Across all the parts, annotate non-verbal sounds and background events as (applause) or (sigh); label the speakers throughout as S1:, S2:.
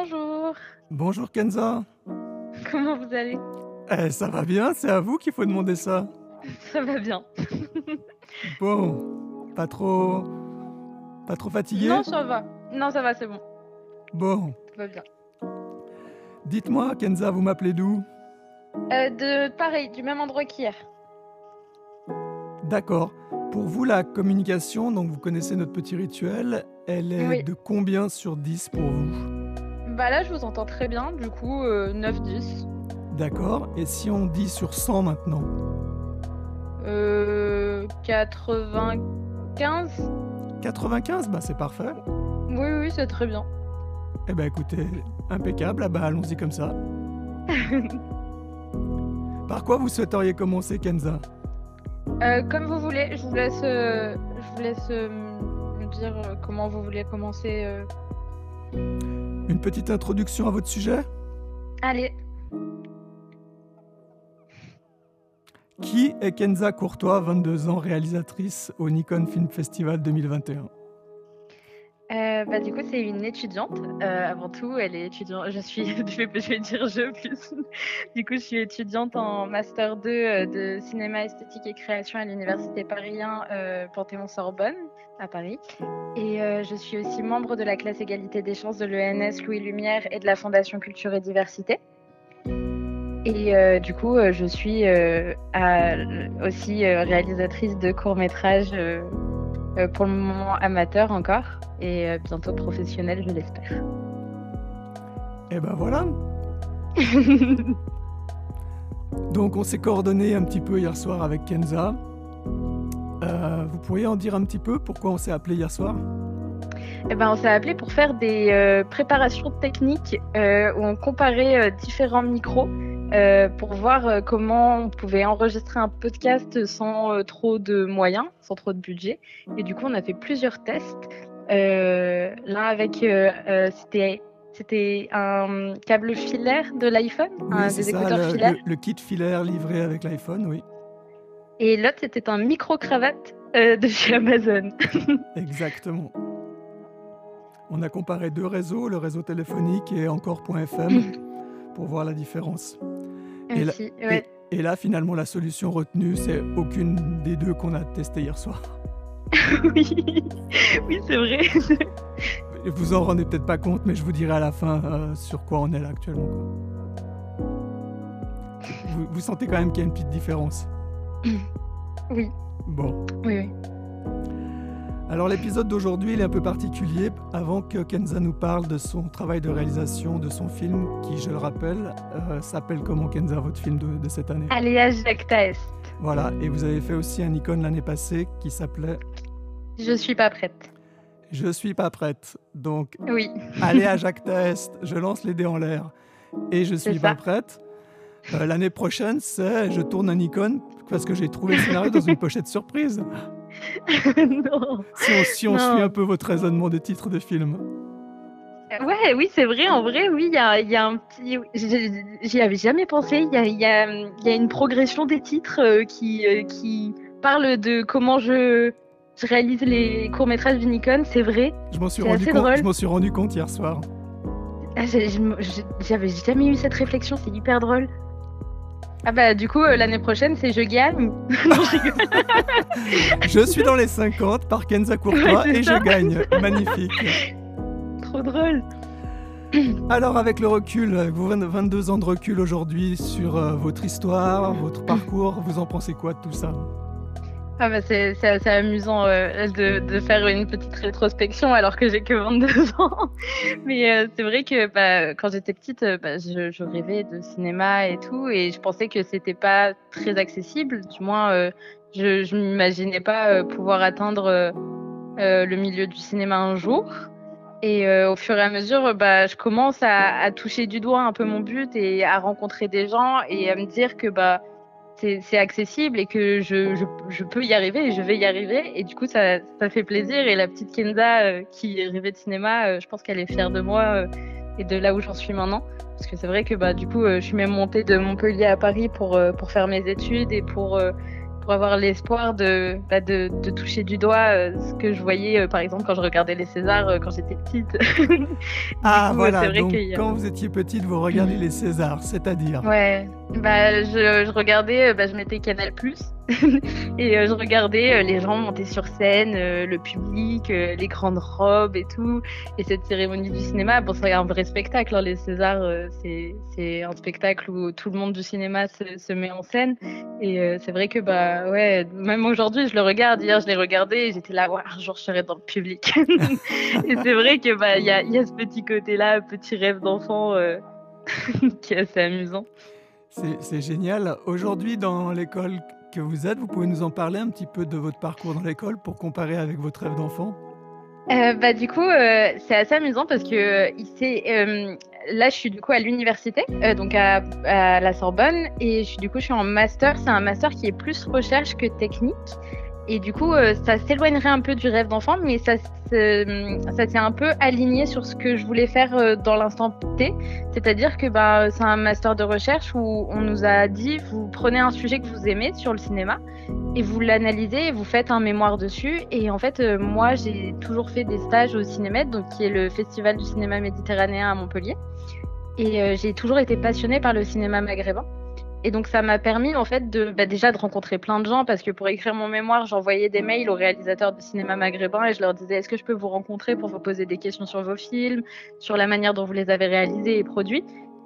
S1: Bonjour,
S2: Bonjour Kenza.
S1: comment vous allez?
S2: Eh, ça va bien, c'est à vous qu'il faut demander ça.
S1: Ça va bien. (laughs)
S2: Bon, pas trop... Pas trop fatigué?
S1: Non, ça va. Non, ça va, c'est bon.
S2: Bon,
S1: Tout va bien.
S2: dites-moi Kenza, vous m'appelez d'où?
S1: Euh, de pareil, du même endroit qu'hier.
S2: D'accord. Pour vous, la communication, donc vous connaissez notre petit rituel, elle est
S1: Oui.
S2: de combien sur 10 pour vous?
S1: Bah là, je vous entends très bien, du coup, euh, 9-10.
S2: D'accord. Et si on dit sur 100 maintenant
S1: Euh, 95
S2: 95 Bah c'est parfait.
S1: Oui, oui, c'est très bien.
S2: Eh ben écoutez, impeccable, ah bah allons-y comme ça. (laughs) Par quoi vous souhaiteriez commencer Kenza?
S1: Euh, comme vous voulez, je vous laisse, euh, je vous laisse euh, me dire euh, comment vous voulez commencer. euh.
S2: Une petite introduction à votre sujet?
S1: Allez,
S2: Qui est Kenza Courtois, 22 ans, réalisatrice au Nikon Film Festival 2021
S1: Euh, bah, du coup, c'est une étudiante. Euh, avant tout, elle est étudiante. Je suis, (laughs) je vais, dire je plus. (laughs) du coup, je suis étudiante en master 2 euh, de cinéma esthétique et création à l'université Paris 1 euh, Panthéon-Sorbonne à Paris. Et euh, je suis aussi membre de la classe égalité des chances de l'ENS Louis Lumière et de la Fondation Culture et Diversité. Et euh, du coup, euh, je suis à- aussi réalisatrice de courts-métrages pour le moment amateur encore et bientôt professionnel, je l'espère.
S2: Eh ben voilà (laughs) Donc on s'est coordonné un petit peu hier soir avec Kenza. Euh, vous pourriez en dire un petit peu pourquoi on s'est appelé hier soir?
S1: Eh ben, on s'est appelé pour faire des euh, préparations techniques euh, où on comparait différents micros pour voir comment on pouvait enregistrer un podcast sans trop de moyens, sans trop de budget. Et du coup, on a fait plusieurs tests. L'un avec, c'était c'était un câble filaire de l'iPhone, un
S2: c'est
S1: des
S2: ça,
S1: écouteurs
S2: le,
S1: filaires.
S2: le- le kit filaire livré avec l'iPhone, oui.
S1: Et l'autre, c'était un micro-cravate euh, de chez Amazon. (laughs)
S2: Exactement. On a comparé deux réseaux, le réseau téléphonique et encore.fm, (laughs) pour voir la différence. Et la-
S1: ouais.
S2: Et là, finalement, la solution retenue, c'est aucune des deux qu'on a testé hier soir. (laughs)
S1: oui, oui c'est vrai.
S2: Vous en rendez peut-être pas compte, mais je vous dirai à la fin euh, sur quoi on est là actuellement. vous sentez quand même qu'il y a une petite différence.
S1: Oui,
S2: Bon.
S1: oui, oui.
S2: Alors l'épisode d'aujourd'hui, il est un peu particulier. Avant que Kenza nous parle de son travail de réalisation, de son film, qui, je le rappelle, euh, s'appelle comment Kenza, votre film de, de cette année?
S1: Alliage Jacta Est.
S2: Voilà, et vous avez fait aussi un icône l'année passée qui s'appelait
S1: Je suis pas prête.
S2: Je suis pas prête. Donc,
S1: Oui,
S2: allez à Jacques Test, je lance les dés en l'air et je suis pas prête. Euh, L'année prochaine, c'est je tourne un icône parce que j'ai trouvé le scénario dans une pochette surprise. (laughs)
S1: non.
S2: Si on, si on
S1: Non.
S2: suit un peu votre raisonnement de titre de film.
S1: Ouais, oui, c'est vrai. En vrai, oui, il y a, il y a un petit. j'y- avais jamais pensé. Il y a, il y a- il y a une progression des titres euh, qui, euh, qui parle de comment je, je réalise les courts-métrages d'Unicon. C'est vrai.
S2: Je m'en suis, rendu compte- suis rendu hier soir.
S1: Ah, J'avais jamais eu cette réflexion. C'est hyper drôle. Ah bah du coup euh, l'année prochaine c'est je gagne. (laughs) Non, (laughs) je
S2: suis dans les 50 par Kenza Courtois
S1: Ouais,
S2: et
S1: ça.
S2: je gagne. (laughs) Magnifique.
S1: Trop drôle. (clears throat)
S2: Alors, avec le recul, vos 20 22 ans de recul aujourd'hui sur euh, votre histoire, votre parcours, vous en pensez quoi de tout ça?
S1: Ah bah c'est c'est assez amusant euh, de, de faire une petite rétrospection alors que j'ai que 22 ans. (laughs) Mais euh, c'est vrai que bah, quand j'étais petite, euh, bah, je, je rêvais de cinéma et tout, et je pensais que c'était pas très accessible. Du moins, euh, je, je m'imaginais pas pouvoir atteindre le milieu du cinéma un jour. Et euh, au fur et à mesure, bah, je commence à, à toucher du doigt un peu mon but et à rencontrer des gens et à me dire que bah c'est accessible et que je, je, peux y arriver et je vais y arriver. Et du coup, ça, ça fait plaisir. Et la petite Kenza euh, qui rêvée de cinéma, euh, je pense qu'elle est fière de moi euh, et de là où j'en suis maintenant. Parce que c'est vrai que bah, du coup, je suis même montée de Montpellier à Paris pour, pour faire mes études et pour pour avoir l'espoir de, bah, de, de, toucher du doigt euh, ce que je voyais, euh, par exemple, quand je regardais les Césars euh, quand j'étais petite. (laughs)
S2: ah, voilà, donc quand vous étiez petite, vous regardiez les Césars, c'est-à-dire
S1: Ouais, bah, je, je regardais, bah, je mettais Canal+, (laughs) et euh, je regardais euh, les gens monter sur scène, euh, le public, les grandes robes et tout. Et cette cérémonie du cinéma, bon, c'est un vrai spectacle. Hein, les Césars, c'est un spectacle où tout le monde du cinéma se, met en scène. Et c'est vrai que, bah, ouais, même aujourd'hui, je le regarde. Hier, je l'ai regardé et j'étais là, ouais, un jour, je serai dans le public. (laughs) et c'est vrai que, bah, y a, y a, ce petit côté-là, petit rêve d'enfant (laughs) qui est assez amusant.
S2: C'est génial. Aujourd'hui, dans l'école vous êtes. Vous pouvez nous en parler un petit peu de votre parcours dans l'école pour comparer avec votre rêve d'enfant?
S1: Euh, bah, du coup, euh, c'est assez amusant parce que euh, là, je suis du coup à l'université, donc à, à, la Sorbonne, et je suis, du coup, je suis en master. C'est un master qui est plus recherche que technique. Et du coup, euh, ça s'éloignerait un peu du rêve d'enfant, mais ça, ça s'est un peu aligné sur ce que je voulais faire euh, dans l'instant T. C'est-à-dire que bah, c'est un master de recherche où on nous a dit vous prenez un sujet que vous aimez sur le cinéma et vous l'analysez et vous faites un mémoire dessus. Et en fait, euh, moi, j'ai toujours fait des stages au Cinémètre, donc qui est le festival du cinéma méditerranéen à Montpellier. Et j'ai toujours été passionnée par le cinéma maghrébin. Et donc ça m'a permis en fait de bah, déjà de rencontrer plein de gens parce que pour écrire mon mémoire, j'envoyais des mails aux réalisateurs de cinéma maghrébin et je leur disais est-ce que je peux vous rencontrer pour vous poser des questions sur vos films, sur la manière dont vous les avez réalisés et produits?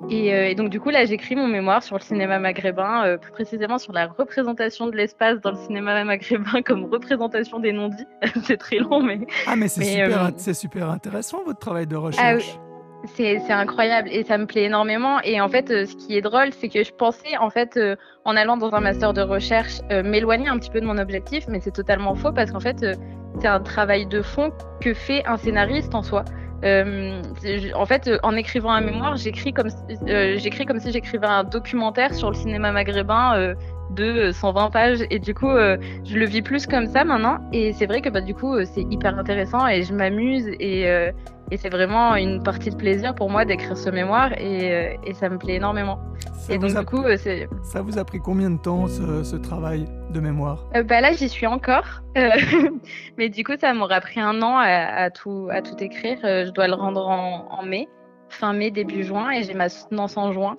S1: Et, euh, donc du coup là j'écris mon mémoire sur le cinéma maghrébin, euh, plus précisément sur la représentation de l'espace dans le cinéma maghrébin (laughs) comme représentation des non-dits. (laughs) c'est très long mais...
S2: Ah mais c'est super, euh, super intéressant votre travail de ah recherche.
S1: C'est incroyable et ça me plaît énormément. Et en fait, euh, ce qui est drôle, c'est que je pensais, en fait, euh, en allant dans un master de recherche, euh, m'éloigner un petit peu de mon objectif, mais c'est totalement faux parce qu'en fait, c'est un travail de fond que fait un scénariste en soi. en fait, en écrivant un mémoire, j'écris comme, j'écris comme si j'écrivais un documentaire sur le cinéma maghrébin de 120 pages et du coup je le vis plus comme ça maintenant et c'est vrai que bah, du coup c'est hyper intéressant et je m'amuse et, et c'est vraiment une partie de plaisir pour moi d'écrire ce mémoire et, euh, et, ça me plaît énormément.
S2: Ça et donc, du coup, euh, c'est. Ça vous a pris combien de temps ce, ce travail de mémoire?
S1: Euh, bah Là, j'y suis encore. (laughs) mais du coup, ça m'aura pris un an à, tout, à tout écrire. je dois le rendre en, en, mai, fin mai, début juin, et j'ai ma soutenance en juin.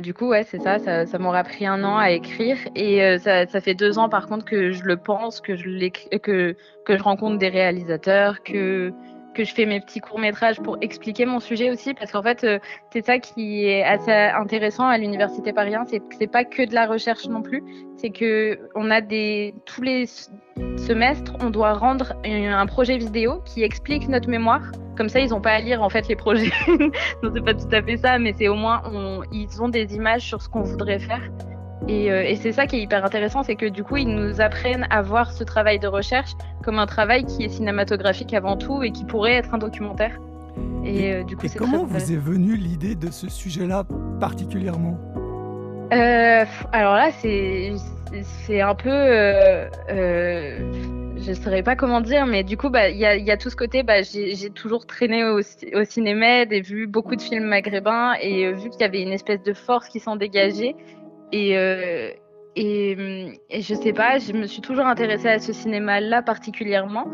S1: Du coup, ouais, c'est ça, ça, ça m'aura pris un an à écrire. Et ça, ça, fait deux ans, par contre, que je le pense, que je, que, que je rencontre des réalisateurs, que que je fais mes petits courts-métrages pour expliquer mon sujet aussi, parce qu'en fait, euh, c'est ça qui est assez intéressant à l'Université Paris c'est que c'est pas que de la recherche non plus, c'est que on a des tous les semestres, on doit rendre un projet vidéo qui explique notre mémoire. Comme ça, ils n'ont pas à lire en fait les projets. (laughs) non, c'est pas tout à fait ça, mais c'est au moins ils ont des images sur ce qu'on voudrait faire. Euh, et, c'est ça qui est hyper intéressant, c'est que du coup, ils nous apprennent à voir ce travail de recherche comme un travail qui est cinématographique avant tout et qui pourrait être un documentaire.
S2: Et, euh, du coup, comment vous est venue l'idée de ce sujet-là particulièrement?
S1: Euh, Alors là, c'est un peu, je ne saurais pas comment dire, mais du coup, bah, il y, a, y, a, tout ce côté. Bah, j'ai toujours traîné au, au cinéma et vu beaucoup de films maghrébins et vu qu'il y avait une espèce de force qui s'en dégageait. Et, euh, et, je sais pas, je me suis toujours intéressée à ce cinéma-là particulièrement.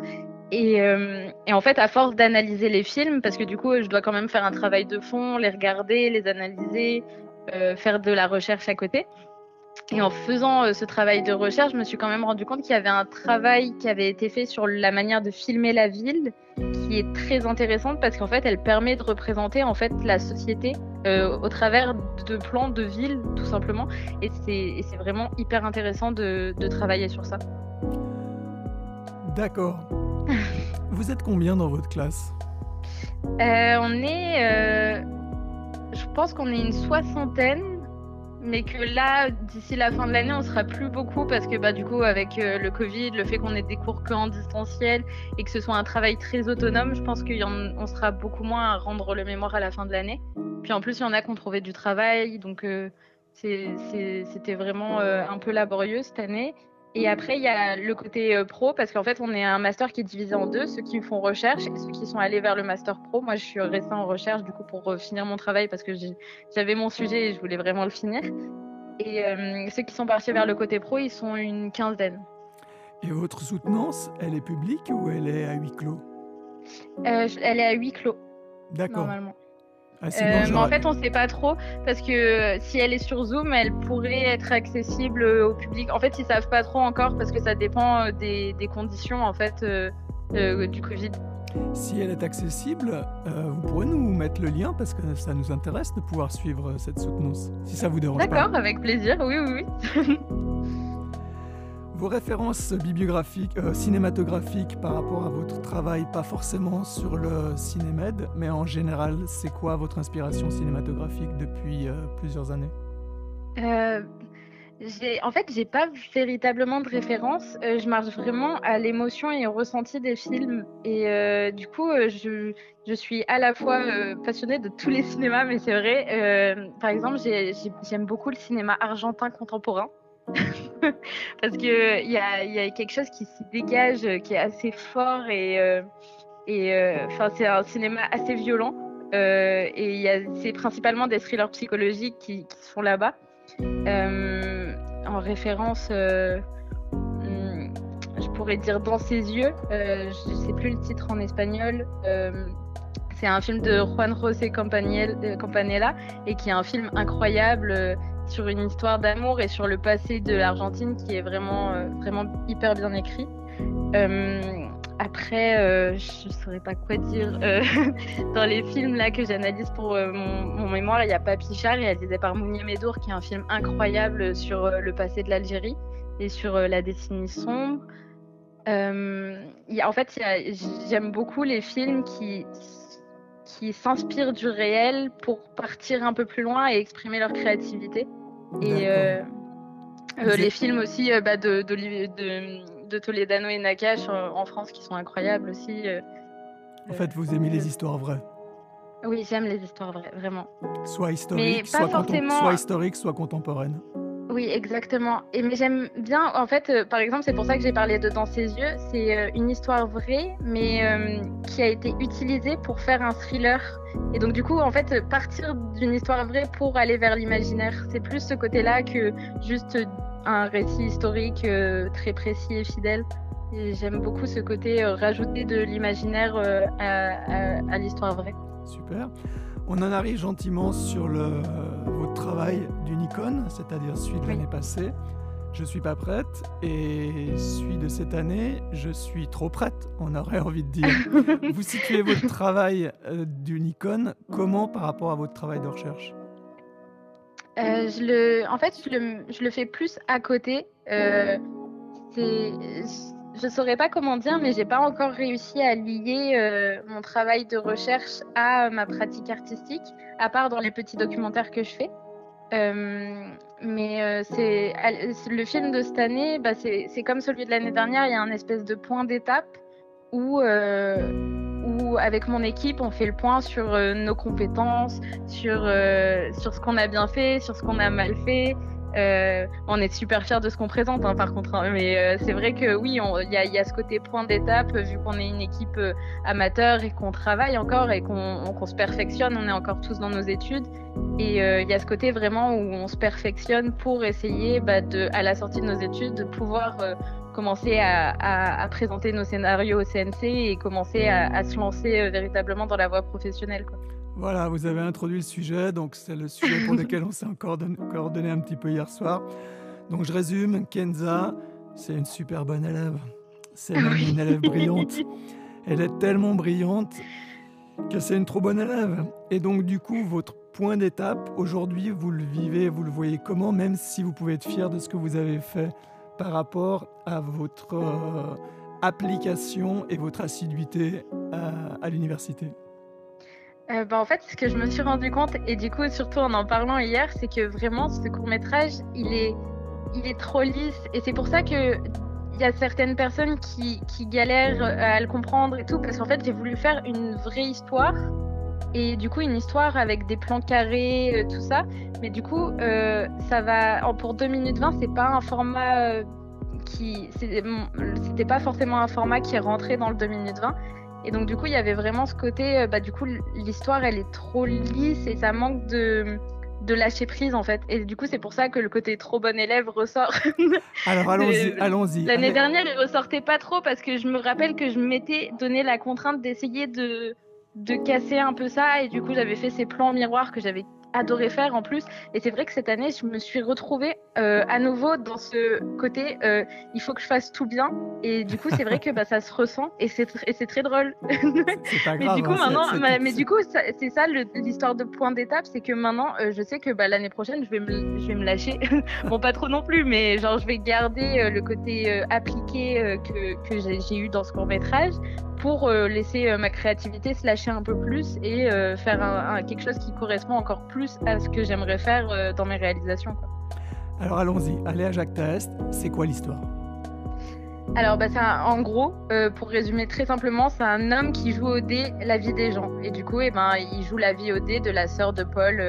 S1: Et, euh, et, en fait, à force d'analyser les films, parce que du coup, je dois quand même faire un travail de fond, les regarder, les analyser, euh, faire de la recherche à côté. Et en faisant euh, ce travail de recherche, je me suis quand même rendu compte qu'il y avait un travail qui avait été fait sur la manière de filmer la ville, qui est très intéressante parce qu'en fait, elle permet de représenter en fait la société euh, au travers de plans de ville, tout simplement. Et c'est vraiment hyper intéressant de, de travailler sur ça.
S2: D'accord. (laughs) Vous êtes combien dans votre classe?
S1: Euh, On est, je pense qu'on est une soixantaine mais que là, d'ici la fin de l'année, on sera plus beaucoup parce que bah, du coup, avec euh, le Covid, le fait qu'on ait des cours que en distanciel et que ce soit un travail très autonome, je pense qu'on sera beaucoup moins à rendre le mémoire à la fin de l'année. Puis en plus, il y en a qui ont trouvé du travail, donc euh, C'était vraiment un peu laborieux cette année. Et après, il y a le côté pro, parce qu'en fait, on est un master qui est divisé en deux, ceux qui font recherche et ceux qui sont allés vers le master pro. Moi, je suis restée en recherche, du coup, pour finir mon travail, parce que j'avais mon sujet et je voulais vraiment le finir. Et ceux qui sont partis vers le côté pro, ils sont une quinzaine.
S2: Et votre soutenance, elle est publique ou elle est à huis clos?
S1: Elle est à huis clos.
S2: D'accord.
S1: Normalement. Ah, euh, mais en fait, on ne sait pas trop parce que si elle est sur Zoom, elle pourrait être accessible au public. En fait, ils savent pas trop encore parce que ça dépend euh, des, conditions en fait euh, du Covid.
S2: Si elle est accessible, vous pourrez nous mettre le lien parce que ça nous intéresse de pouvoir suivre cette soutenance. Si ça vous dérange pas.
S1: D'accord, avec plaisir. Oui, oui, oui. (laughs)
S2: Vos références bibliographiques, euh, cinématographiques par rapport à votre travail, pas forcément sur le cinémed, mais en général, c'est quoi votre inspiration cinématographique depuis euh, plusieurs années?
S1: Euh, En fait, j'ai pas véritablement de référence. je marche vraiment à l'émotion et au ressenti des films. Et du coup, je, je, suis à la fois passionnée de tous les cinémas, mais c'est vrai. par exemple, j'aime beaucoup le cinéma argentin contemporain. (laughs) (laughs) parce que il y a, quelque chose qui s'y dégage, euh, qui est assez fort et euh, euh, enfin c'est un cinéma assez violent et c'est principalement des thrillers psychologiques qui, qui sont là-bas. en référence, hmm, je pourrais dire dans ses yeux, je sais plus le titre en espagnol. c'est un film de Juan José Campanella et qui est un film incroyable sur une histoire d'amour et sur le passé de l'Argentine qui est vraiment, euh, vraiment hyper bien écrit. Euh, après, euh, je ne saurais pas quoi dire. (laughs) dans les films là que j'analyse pour mon, mémoire, il y a Papichard, réalisé par Mounier Medour, qui est un film incroyable sur le passé de l'Algérie et sur la décennie sombre. en fait, j'aime beaucoup les films qui qui s'inspirent du réel pour partir un peu plus loin et exprimer leur créativité. Et euh, euh, les films aussi euh, bah, de, de, de, Toledano et Nakash en France qui sont incroyables aussi.
S2: en fait, vous aimez les histoires vraies
S1: Oui, j'aime les histoires vraies, vraiment.
S2: Soit historiques, soit, forcément... soit historiques, soit contemporaines.
S1: Oui, exactement. Et mais j'aime bien, en fait, euh, par exemple, c'est pour ça que j'ai parlé de Dans ses yeux. C'est euh, une histoire vraie, mais euh, qui a été utilisée pour faire un thriller. Et donc, du coup, en fait, partir d'une histoire vraie pour aller vers l'imaginaire, c'est plus ce côté-là que juste un récit historique très précis et fidèle. Et j'aime beaucoup ce côté rajouter de l'imaginaire à l'histoire vraie.
S2: Super. On en arrive gentiment sur le, travail d'une icône, c'est-à-dire celui de l'année passée. Je suis pas prête et celui de cette année, je suis trop prête, on aurait envie de dire. (laughs) Vous situez votre travail euh, d'une icône comment par rapport à votre travail de recherche?
S1: Euh, je le, En fait, je le, je le, fais plus à côté. Euh, je saurais pas comment dire, mais j'ai pas encore réussi à lier euh, mon travail de recherche à ma pratique artistique, à part dans les petits documentaires que je fais. Euh, mais euh, c'est le film de cette année, bah, c'est comme celui de l'année dernière. Il y a un espèce de point d'étape où, où, avec mon équipe, on fait le point sur nos compétences, sur, sur ce qu'on a bien fait, sur ce qu'on a mal fait. Euh, on est super fiers de ce qu'on présente, hein, par contre. Hein. mais euh, c'est vrai que oui, il y, a ce côté point d'étape, vu qu'on est une équipe euh, amateur et qu'on travaille encore et qu'on se perfectionne. On est encore tous dans nos études. Et il y a ce côté vraiment où on se perfectionne pour essayer, bah, à la sortie de nos études, de pouvoir commencer à, présenter nos scénarios au CNC et commencer à, se lancer véritablement dans la voie professionnelle.
S2: Voilà, vous avez introduit le sujet, donc c'est le sujet pour (laughs) lequel on s'est encore coordonné un petit peu hier soir. Donc je résume, Kenza, c'est une super bonne élève. C'est une élève brillante. Elle est tellement brillante que c'est une trop bonne élève. Et donc du coup, votre point d'étape, aujourd'hui, vous le vivez, vous le voyez comment, même si vous pouvez être fier de ce que vous avez fait par rapport à votre euh, application et votre assiduité à l'université.
S1: Euh, bah, en fait, ce que je me suis rendu compte, et du coup, surtout en en parlant hier, c'est que vraiment, ce court-métrage, il est, il est trop lisse. Et c'est pour ça que il y a certaines personnes qui, galèrent à le comprendre et tout, parce qu'en fait, j'ai voulu faire une vraie histoire. et du coup une histoire avec des plans carrés, tout ça. Mais du coup, ça va pour 2 minutes 20, c'est pas un format qui c'était pas forcément un format qui est rentré dans le 2 minutes 20 et donc du coup il y avait vraiment ce côté bah du coup l'histoire elle est trop lisse et ça manque de de lâcher prise en fait. Et du coup, c'est pour ça que le côté trop bon élève ressort. (laughs)
S2: Alors allons-y, allons-y.
S1: L'année dernière, il ressortait pas trop parce que je me rappelle que je m'étais donné la contrainte d'essayer de, de casser un peu ça. Et du coup, j'avais fait ces plans miroirs que j'avais adoré faire en plus. Et c'est vrai que cette année, je me suis retrouvée euh, à nouveau dans ce côté euh, il faut que je fasse tout bien. Et du coup, c'est vrai que bah, ça se ressent et c'est c'est très drôle. (laughs)
S2: mais
S1: du coup,
S2: hein,
S1: maintenant, mais du coup, c'est ça l'histoire de point d'étape, c'est que maintenant, euh, je sais que bah, l'année prochaine, je vais me, je vais me lâcher. (laughs) bon, pas trop non plus, mais genre, je vais garder le côté appliqué que, que j'ai eu dans ce court métrage pour euh, laisser euh, ma créativité se lâcher un peu plus et euh, faire un, quelque chose qui correspond encore plus à ce que j'aimerais faire dans mes réalisations.
S2: Alors allons-y, allez à Jacques Taest, c'est quoi l'histoire?
S1: Alors, bah, en gros, pour résumer très simplement, c'est un homme qui joue au dé la vie des gens. Et du coup, eh ben, il joue la vie au dé de la sœur de Paul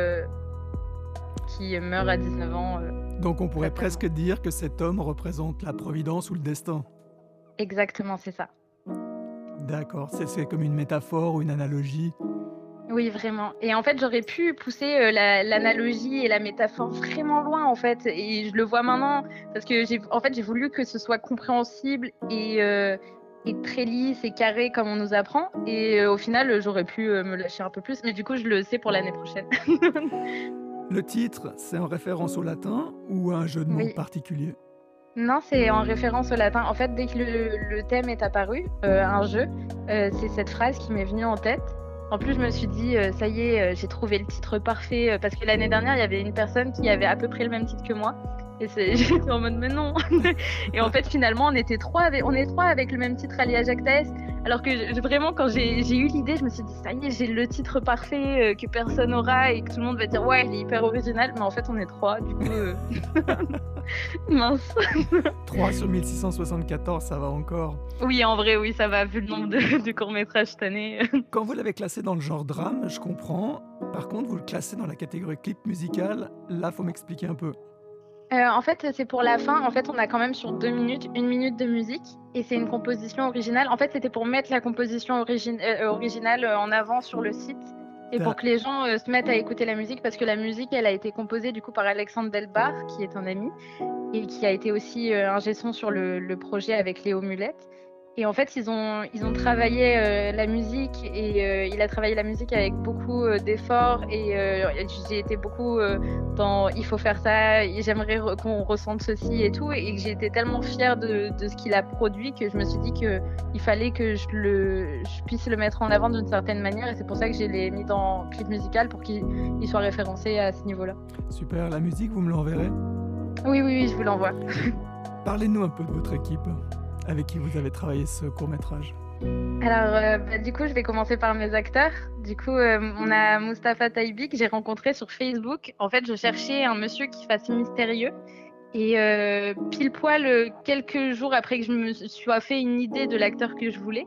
S1: qui meurt à 19 ans.
S2: Donc, on pourrait presque dire que cet homme représente la providence ou le destin.
S1: Exactement, c'est ça.
S2: D'accord, c'est comme une métaphore ou une analogie?
S1: Oui, vraiment. Et en fait, j'aurais pu pousser euh, l'analogie et la métaphore vraiment loin, en fait. Et je le vois maintenant parce que j'ai, en fait, j'ai voulu que ce soit compréhensible et, euh, et, très lisse et carré comme on nous apprend. Et euh, au final, j'aurais pu me lâcher un peu plus. Mais du coup, je le sais pour l'année prochaine. (laughs)
S2: le titre, c'est en référence au latin ou à un jeu de mots particulier?
S1: Non, c'est en référence au latin. En fait, dès que le, thème est apparu, euh, un jeu, euh, c'est cette phrase qui m'est venue en tête. En plus, je me suis dit, euh, ça y est, j'ai trouvé le titre parfait. parce que l'année dernière, il y avait une personne qui avait à peu près le même titre que moi. Et (laughs) j'étais en mode, mais non. (laughs) et en fait, finalement, on était trois avec, on est trois avec le même titre allié à Jacques. Alors que vraiment, quand j'ai eu l'idée, je me suis dit, ça y est, j'ai le titre parfait que personne aura et que tout le monde va dire, ouais, il est hyper original. Mais en fait, on est trois. Du coup, (laughs) Mince.
S2: 3 sur 1674, ça va encore.
S1: Oui, en vrai, oui, ça va, vu le nombre de, courts-métrages cette année.
S2: Quand vous l'avez classé dans le genre drame, je comprends. Par contre, vous le classez dans la catégorie clip musical. Là, faut m'expliquer un peu.
S1: Euh, en fait, c'est pour la fin. En fait, on a quand même sur deux minutes, une minute de musique. Et c'est une composition originale. En fait, c'était pour mettre la composition euh, originale en avant sur le site. Et pour que les gens euh, se mettent à écouter la musique, parce que la musique, elle a été composée du coup par Alexandre Delbar, qui est un ami, et qui a été aussi euh, un gestion sur le, le, projet avec Léo Mulette. Et en fait, ils ont, ils ont travaillé euh, la musique et euh, il a travaillé la musique avec beaucoup euh, d'efforts et j'ai été beaucoup dans il faut faire ça, j'aimerais qu'on ressente ceci et tout. Et j'ai été tellement fière de, de ce qu'il a produit que je me suis dit qu'il fallait que je, le, je puisse le mettre en avant d'une certaine manière. Et c'est pour ça que je l'ai mis dans clip musical pour qu'il soit référencé à ce niveau-là.
S2: Super, la musique, vous me l'enverrez?
S1: Oui, oui, oui, je vous l'envoie.
S2: Parlez-nous un peu de votre équipe avec qui vous avez travaillé ce court métrage
S1: alors, euh, bah, du coup, je vais commencer par mes acteurs. Du coup, euh, on a Mustapha Taibi que j'ai rencontré sur Facebook. En fait, je cherchais un monsieur qui fasse mystérieux. Et euh, pile poil, quelques jours après que je me sois fait une idée de l'acteur que je voulais,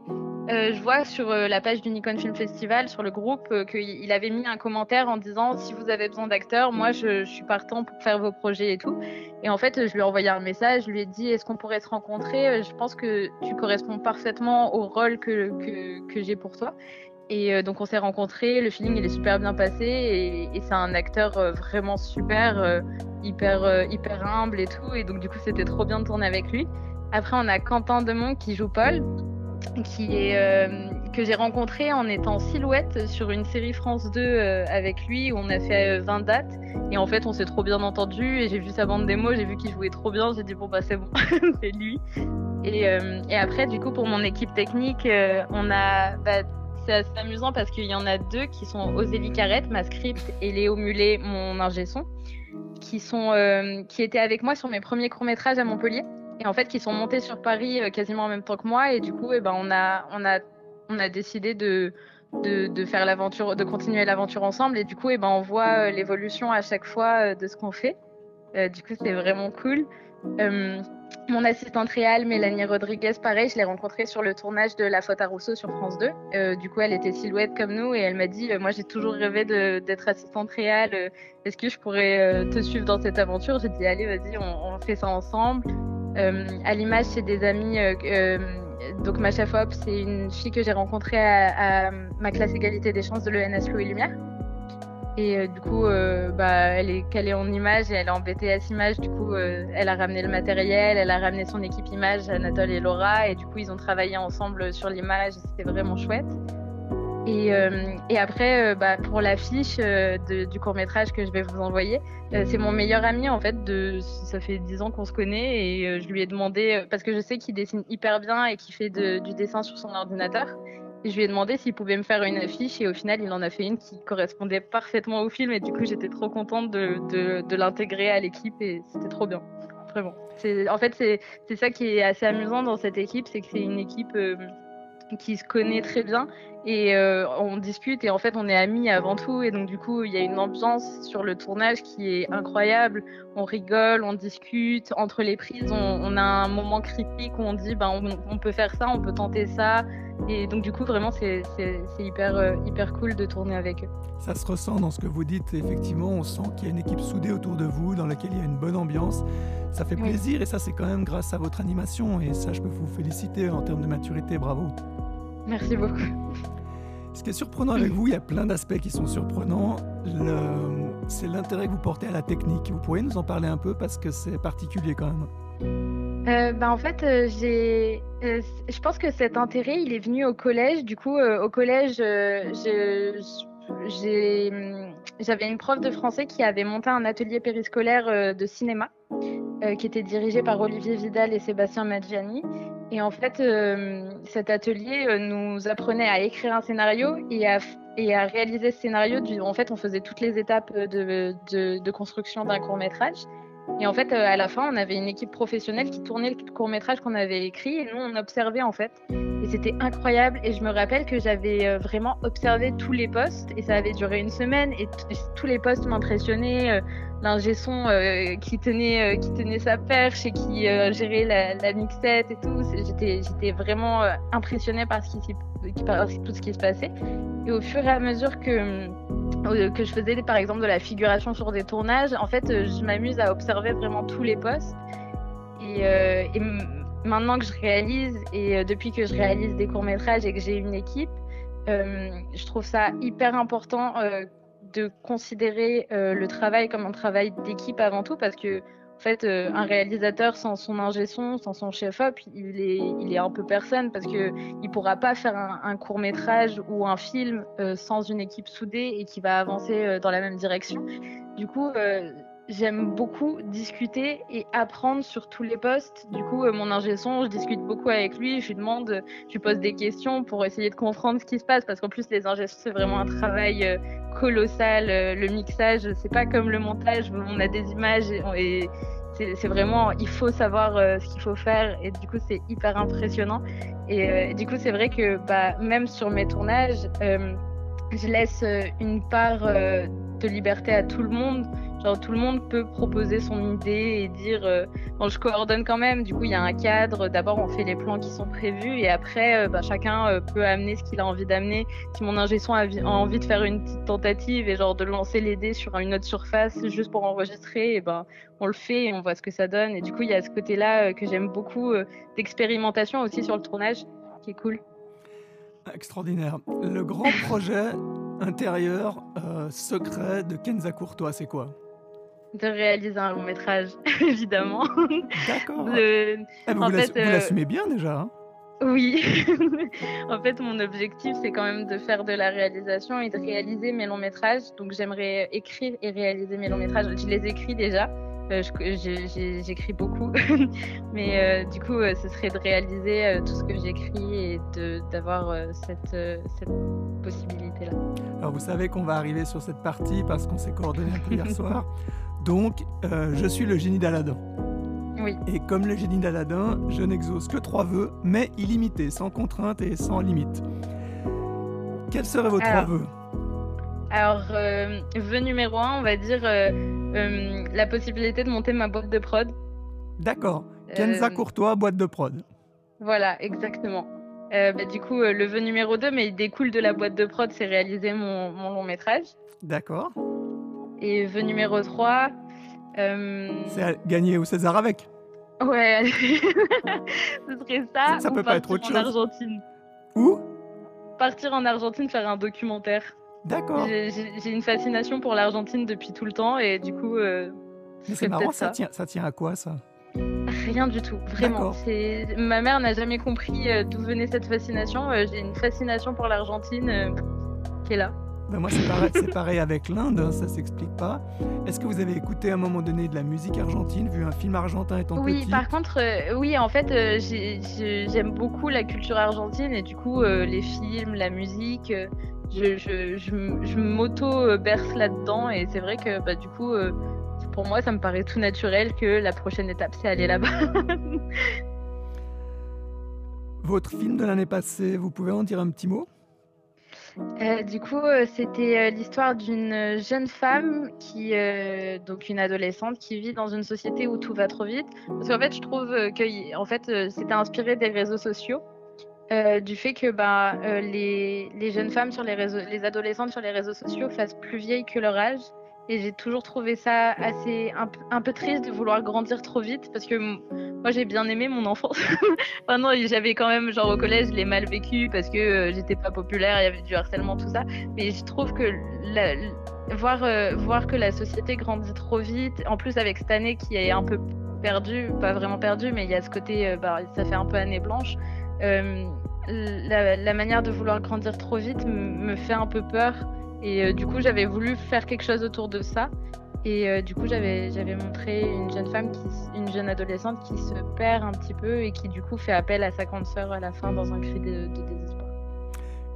S1: euh, je vois sur euh, la page du Nikon Film Festival, sur le groupe, euh, qu'il avait mis un commentaire en disant si vous avez besoin d'acteurs, moi je, suis partant pour faire vos projets et tout. Et en fait, je lui ai envoyé un message, je lui ai dit est-ce qu'on pourrait se rencontrer? Je pense que tu corresponds parfaitement au rôle que, que, j'ai pour toi. Et donc on s'est rencontrés, le feeling il est super bien passé et, c'est un acteur vraiment super, hyper, hyper humble et tout. Et donc du coup c'était trop bien de tourner avec lui. Après on a Quentin Demont qui joue Paul qui est, euh, que j'ai rencontré en étant silhouette sur une série France 2 euh, avec lui où on a fait 20 euh, dates et en fait on s'est trop bien entendu et j'ai vu sa bande démo, j'ai vu qu'il jouait trop bien, j'ai dit bon bah c'est bon, (laughs) c'est lui. Et, et, après du coup pour mon équipe technique on a bah, c'est assez amusant parce qu'il y en a deux qui sont Osélie Carrette, ma script, et Léo Mulet, mon ingé son, qui, sont, qui étaient avec moi sur mes premiers courts-métrages à Montpellier. Et en fait qui sont montés sur Paris euh, quasiment en même temps que moi. Et du coup eh ben on a on a on a décidé de de, faire l'aventure de continuer l'aventure ensemble. Et du coup eh ben on voit euh, l'évolution à chaque fois euh, de ce qu'on fait du coup, c'est vraiment cool. Mon assistante réelle, Mélanie Rodriguez, pareil, je l'ai rencontrée sur le tournage de La Faute à Rousseau sur France 2. Euh, du coup, elle était silhouette comme nous et elle m'a dit euh, Moi, j'ai toujours rêvé d'être assistante réelle. Euh, est-ce que je pourrais te suivre dans cette aventure? J'ai dit Allez, vas-y, on, fait ça ensemble. à l'image, c'est des amis. donc, ma chef op, c'est une fille que j'ai rencontrée à, à, ma classe égalité des chances de l'ENS Louis Lumière. Et euh, du coup, euh, bah, elle est calée en image et elle est en BTS image. Du coup, euh, elle a ramené le matériel, elle a ramené son équipe image, Anatole et Laura. Et du coup, ils ont travaillé ensemble sur l'image. C'était vraiment chouette. Et, et après, bah, pour l'affiche du court métrage que je vais vous envoyer, c'est mon meilleur ami en fait. De, ça fait 10 ans qu'on se connaît et je lui ai demandé, parce que je sais qu'il dessine hyper bien et qu'il fait du dessin sur son ordinateur je lui ai demandé s'il pouvait me faire une affiche et au final, il en a fait une qui correspondait parfaitement au film et du coup, j'étais trop contente de, l'intégrer à l'équipe et c'était trop bien. Vraiment. En fait, c'est ça qui est assez amusant dans cette équipe, c'est que c'est une équipe euh, qui se connaît très bien et euh, on discute et en fait on est amis avant tout et donc du coup il y a une ambiance sur le tournage qui est incroyable. On rigole, on discute entre les prises, on, a un moment critique où on dit ben on, peut faire ça, on peut tenter ça et donc du coup vraiment c'est hyper euh, hyper cool de tourner avec eux.
S2: Ça se ressent dans ce que vous dites effectivement, on sent qu'il y a une équipe soudée autour de vous dans laquelle il y a une bonne ambiance. Ça fait plaisir et ça c'est quand même grâce à votre animation et ça je peux vous féliciter en termes de maturité, bravo.
S1: Merci beaucoup.
S2: Ce qui est surprenant avec vous, il y a plein d'aspects qui sont surprenants. C'est l'intérêt que vous portez à la technique. Vous pourriez nous en parler un peu parce que c'est particulier quand
S1: même. Euh, bah, en fait, euh, j'ai, euh, je pense que cet intérêt, il est venu au collège. Du coup, au collège, j'avais une prof de français qui avait monté un atelier périscolaire de cinéma, qui était dirigé par Olivier Vidal et Sébastien Maggiani. Et en fait, euh, cet atelier euh, nous apprenait à écrire un scénario et à, réaliser ce scénario. En fait, on faisait toutes les étapes de, de, de construction d'un court métrage. Et en fait, euh, à la fin, on avait une équipe professionnelle qui tournait le court métrage qu'on avait écrit et nous, on observait en fait. Et c'était incroyable. Et je me rappelle que j'avais vraiment observé tous les postes. Et ça avait duré une semaine. Et tous les postes m'impressionnaient l'ingé son euh, qui tenait euh, qui tenait sa perche et qui euh, gérait la, mixette et tout. J'étais vraiment impressionnée par tout ce qui se passait. Et au fur et à mesure que que je faisais par exemple de la figuration sur des tournages en fait je m'amuse à observer vraiment tous les postes. Et maintenant que je réalise et depuis que je réalise des courts métrages et que j'ai une équipe je trouve ça hyper important de considérer euh, le travail comme un travail d'équipe avant tout, parce que en fait, euh, un réalisateur sans son ingé son, sans son chef-op, il est, il est un peu personne parce que il pourra pas faire un, court métrage ou un film euh, sans une équipe soudée et qui va avancer dans la même direction. Du coup, j'aime beaucoup discuter et apprendre sur tous les postes. Du coup, euh, mon ingé son, je discute beaucoup avec lui, je lui demande, je lui pose des questions pour essayer de comprendre ce qui se passe, parce qu'en plus, les ingé c'est vraiment un travail euh, colossal. Euh, le mixage, c'est pas comme le montage, on a des images et, c'est vraiment, il faut savoir ce qu'il faut faire, et du coup, c'est hyper impressionnant. Et du coup, c'est vrai que bah, même sur mes tournages, je laisse une part de liberté à tout le monde. Genre tout le monde peut proposer son idée et dire euh, je coordonne quand même. Du coup, il y a un cadre. D'abord, on fait les plans qui sont prévus et après, euh, bah, chacun euh, peut amener ce qu'il a envie d'amener. Si mon ingé son a, envie de faire une petite tentative et genre de lancer les dés sur une autre surface juste pour enregistrer, et ben on le fait et on voit ce que ça donne. Et du coup, il y a ce côté-là que j'aime beaucoup d'expérimentation aussi sur le tournage, qui est cool.
S2: Extraordinaire. Le grand projet intérieur secret de Kenza Courtois, c'est quoi?
S1: De réaliser un long métrage, (laughs) évidemment.
S2: D'accord. Eh, vous euh, l'assumez bien déjà. Hein
S1: oui. (laughs) en fait, mon objectif, c'est quand même de faire de la réalisation et de réaliser mes longs métrages. Donc, j'aimerais écrire et réaliser mes longs métrages. Je les écris déjà. Euh, j'écris beaucoup. (laughs) Mais euh, du coup, ce serait de réaliser tout ce que j'écris et d'avoir cette, cette possibilité-là.
S2: Alors, vous savez qu'on va arriver sur cette partie parce qu'on s'est coordonné un peu hier soir. Donc, euh, je suis le génie d'Aladin.
S1: Oui.
S2: Et comme le génie d'Aladin, je n'exauce que trois vœux, mais illimités, sans contrainte et sans limite. Quels seraient vos trois vœux?
S1: Alors, euh, vœu numéro un, on va dire euh, la possibilité de monter ma boîte de prod.
S2: D'accord. Kenza Courtois, boîte de prod?
S1: Voilà, exactement. Bah, du coup, le vœu numéro 2, mais il découle de la boîte de prod, c'est réaliser mon, mon long métrage.
S2: D'accord.
S1: Et vœu numéro 3.
S2: C'est gagner au César avec.
S1: Ouais, (laughs) ce serait ça.
S2: Ça, peut pas être autre chose.
S1: En Argentine.
S2: Où?
S1: Partir en Argentine faire un documentaire.
S2: D'accord.
S1: J'ai une fascination pour l'Argentine depuis tout le temps et du coup. Euh,
S2: c'est marrant, ça, Tient, ça tient à quoi ça?
S1: Rien du tout, vraiment. Ma mère n'a jamais compris euh, d'où venait cette fascination. Euh, j'ai une fascination pour l'Argentine euh, qui est là.
S2: Ben moi, c'est pareil, pareil, avec l'Inde, hein, ça s'explique pas. Est-ce que vous avez écouté à un moment donné de la musique argentine, vu un film argentin étant
S1: oui,
S2: petit
S1: Oui, par contre, euh, oui, en fait, euh, j'aime beaucoup la culture argentine et du coup, euh, les films, la musique, je, je, je, m'auto-berce là-dedans et c'est vrai que bah, du coup, pour moi, ça me paraît tout naturel que la prochaine étape, c'est aller là-bas. (laughs)
S2: Votre film de l'année passée, vous pouvez en dire un petit mot?
S1: Euh, du coup, euh, c'était euh, l'histoire d'une jeune femme qui, donc une adolescente, qui vit dans une société où tout va trop vite. Parce qu'en fait, je trouve que, en fait, c'était inspiré des réseaux sociaux, du fait que bah, les, jeunes femmes sur les réseaux, les adolescentes sur les réseaux sociaux fassent plus vieilles que leur âge. Et j'ai toujours trouvé ça assez un, peu triste de vouloir grandir trop vite parce que moi j'ai bien aimé mon enfance. (laughs) enfin non, j'avais quand même genre au collège, je mal vécu parce que euh, j'étais pas populaire, il y avait du harcèlement tout ça. Mais je trouve que voir euh, voir que la société grandit trop vite, en plus avec cette année qui est un peu perdue, pas vraiment perdue, mais il y a ce côté, euh, bah, ça fait un peu année blanche. La, la, manière de vouloir grandir trop vite me fait un peu peur. Et euh, du coup, j'avais voulu faire quelque chose autour de ça. Et euh, du coup, j'avais, j'avais montré une jeune femme, qui, une jeune adolescente qui se perd un petit peu et qui du coup fait appel à sa grande sœur à la fin dans un cri de, désespoir.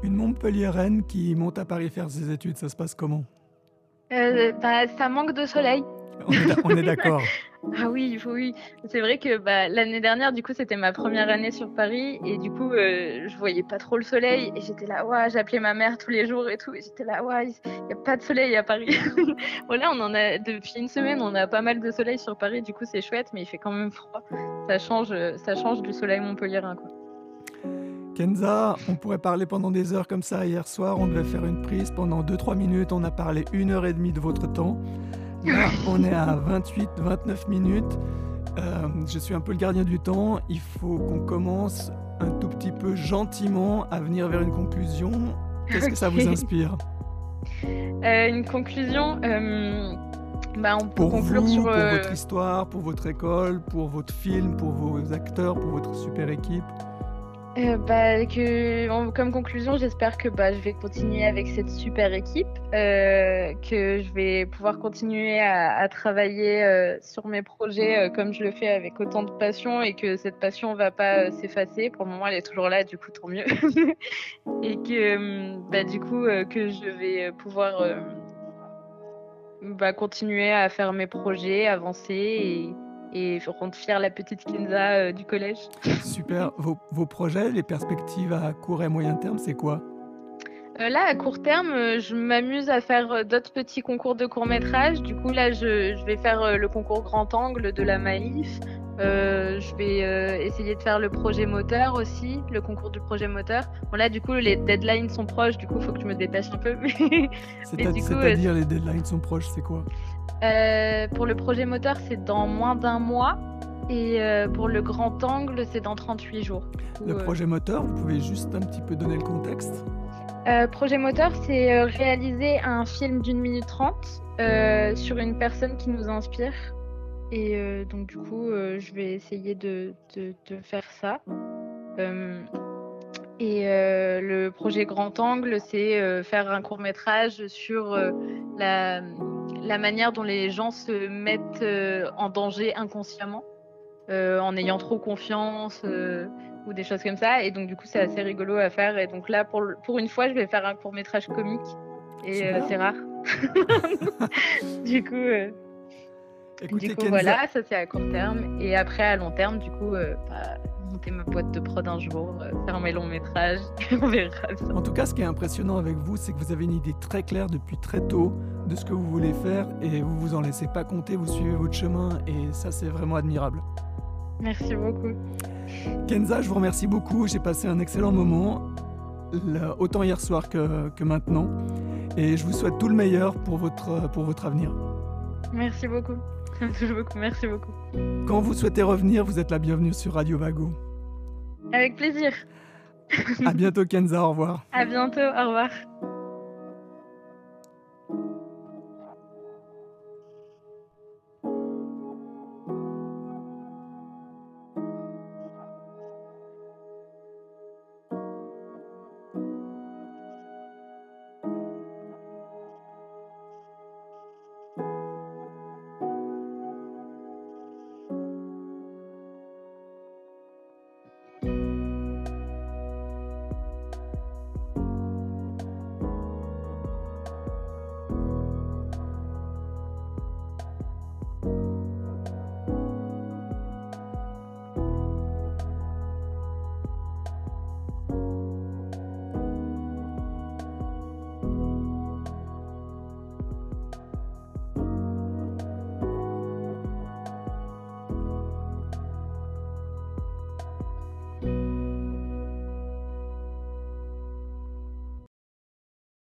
S2: Une Montpellier-Reine qui monte à Paris faire ses études, ça se passe comment?
S1: Euh, bah, Ça manque de soleil.
S2: On est d'accord. (laughs)
S1: ah oui, oui. C'est vrai que bah, l'année dernière, du coup, c'était ma première année sur Paris et du coup, euh, je voyais pas trop le soleil et j'étais là, ouais, j'appelais ma mère tous les jours et tout et j'étais là, ouais, il y a pas de soleil à Paris. (laughs) voilà, on en a depuis une semaine, on a pas mal de soleil sur Paris, du coup, c'est chouette, mais il fait quand même froid. Ça change, ça change du soleil montpelliérain, quoi.
S2: Kenza, on pourrait parler pendant des heures comme ça. Hier soir, on devait faire une prise pendant 2-3 minutes. On a parlé une heure et demie de votre temps. On est à 28-29 minutes. Euh, je suis un peu le gardien du temps. Il faut qu'on commence un tout petit peu gentiment à venir vers une conclusion. Qu'est-ce que ça vous inspire?
S1: Euh, Une conclusion euh, bah, on peut
S2: Pour
S1: conclure
S2: vous,
S1: sur.
S2: pour votre histoire, pour votre école, pour votre film, pour vos acteurs, pour votre super équipe?
S1: Euh, bah, comme conclusion, j'espère que bah, je vais continuer avec cette super équipe, euh, que je vais pouvoir continuer à, travailler euh, sur mes projets comme je le fais avec autant de passion et que cette passion ne va pas s'effacer. Pour le moment, elle est toujours là, du coup, tant mieux. (laughs) et que bah, du coup, que je vais pouvoir continuer à faire mes projets, avancer et et rendre fière la petite Kinza euh, du collège.
S2: Super. (laughs) Vos, vos, projets, les perspectives à court et moyen terme, c'est quoi?
S1: Euh, Là, à court terme, euh, je m'amuse à faire d'autres petits concours de court métrage. Du coup, là, je, je vais faire le concours grand angle de la Maïf. je vais essayer de faire le projet moteur aussi, le concours du projet moteur. Bon là, du coup, les deadlines sont proches, du coup, il faut que je me dépêche un peu. (laughs)
S2: C'est-à-dire les deadlines sont proches, c'est quoi?
S1: Euh, pour le projet moteur, c'est dans moins d'un mois. Et euh, pour le grand angle, c'est dans 38 jours.
S2: Le euh, projet moteur, vous pouvez juste un petit peu donner le contexte?
S1: Projet moteur, c'est réaliser un film d'une minute trente sur une personne qui nous inspire. Et donc, du coup, je vais essayer de, de, de faire ça. Et le projet Grand Angle, c'est faire un court métrage sur la, la manière dont les gens se mettent euh, en danger inconsciemment, euh, en ayant trop confiance euh, ou des choses comme ça. Et donc, du coup, c'est assez rigolo à faire. Et donc là, pour, pour une fois, je vais faire un court métrage comique. Et c'est rare. (laughs) du coup, du coup voilà, ça c'est à court terme. Et après, à long terme, du coup, bah, monter ma boîte de prod un jour, euh, faire mes longs métrages, (laughs) on verra
S2: En tout cas, ce qui est impressionnant avec vous, c'est que vous avez une idée très claire depuis très tôt de ce que vous voulez faire et vous vous en laissez pas compter, vous suivez votre chemin et ça, c'est vraiment admirable.
S1: Merci beaucoup.
S2: Kenza, je vous remercie beaucoup. J'ai passé un excellent moment, autant hier soir que, que, maintenant. Et je vous souhaite tout le meilleur pour votre, pour votre avenir.
S1: Merci beaucoup. (laughs) beaucoup. Merci beaucoup.
S2: Quand vous souhaitez revenir, vous êtes la bienvenue sur Radio Vago.
S1: Avec plaisir.
S2: à bientôt, Kenza. Au revoir.
S1: À bientôt. Au revoir.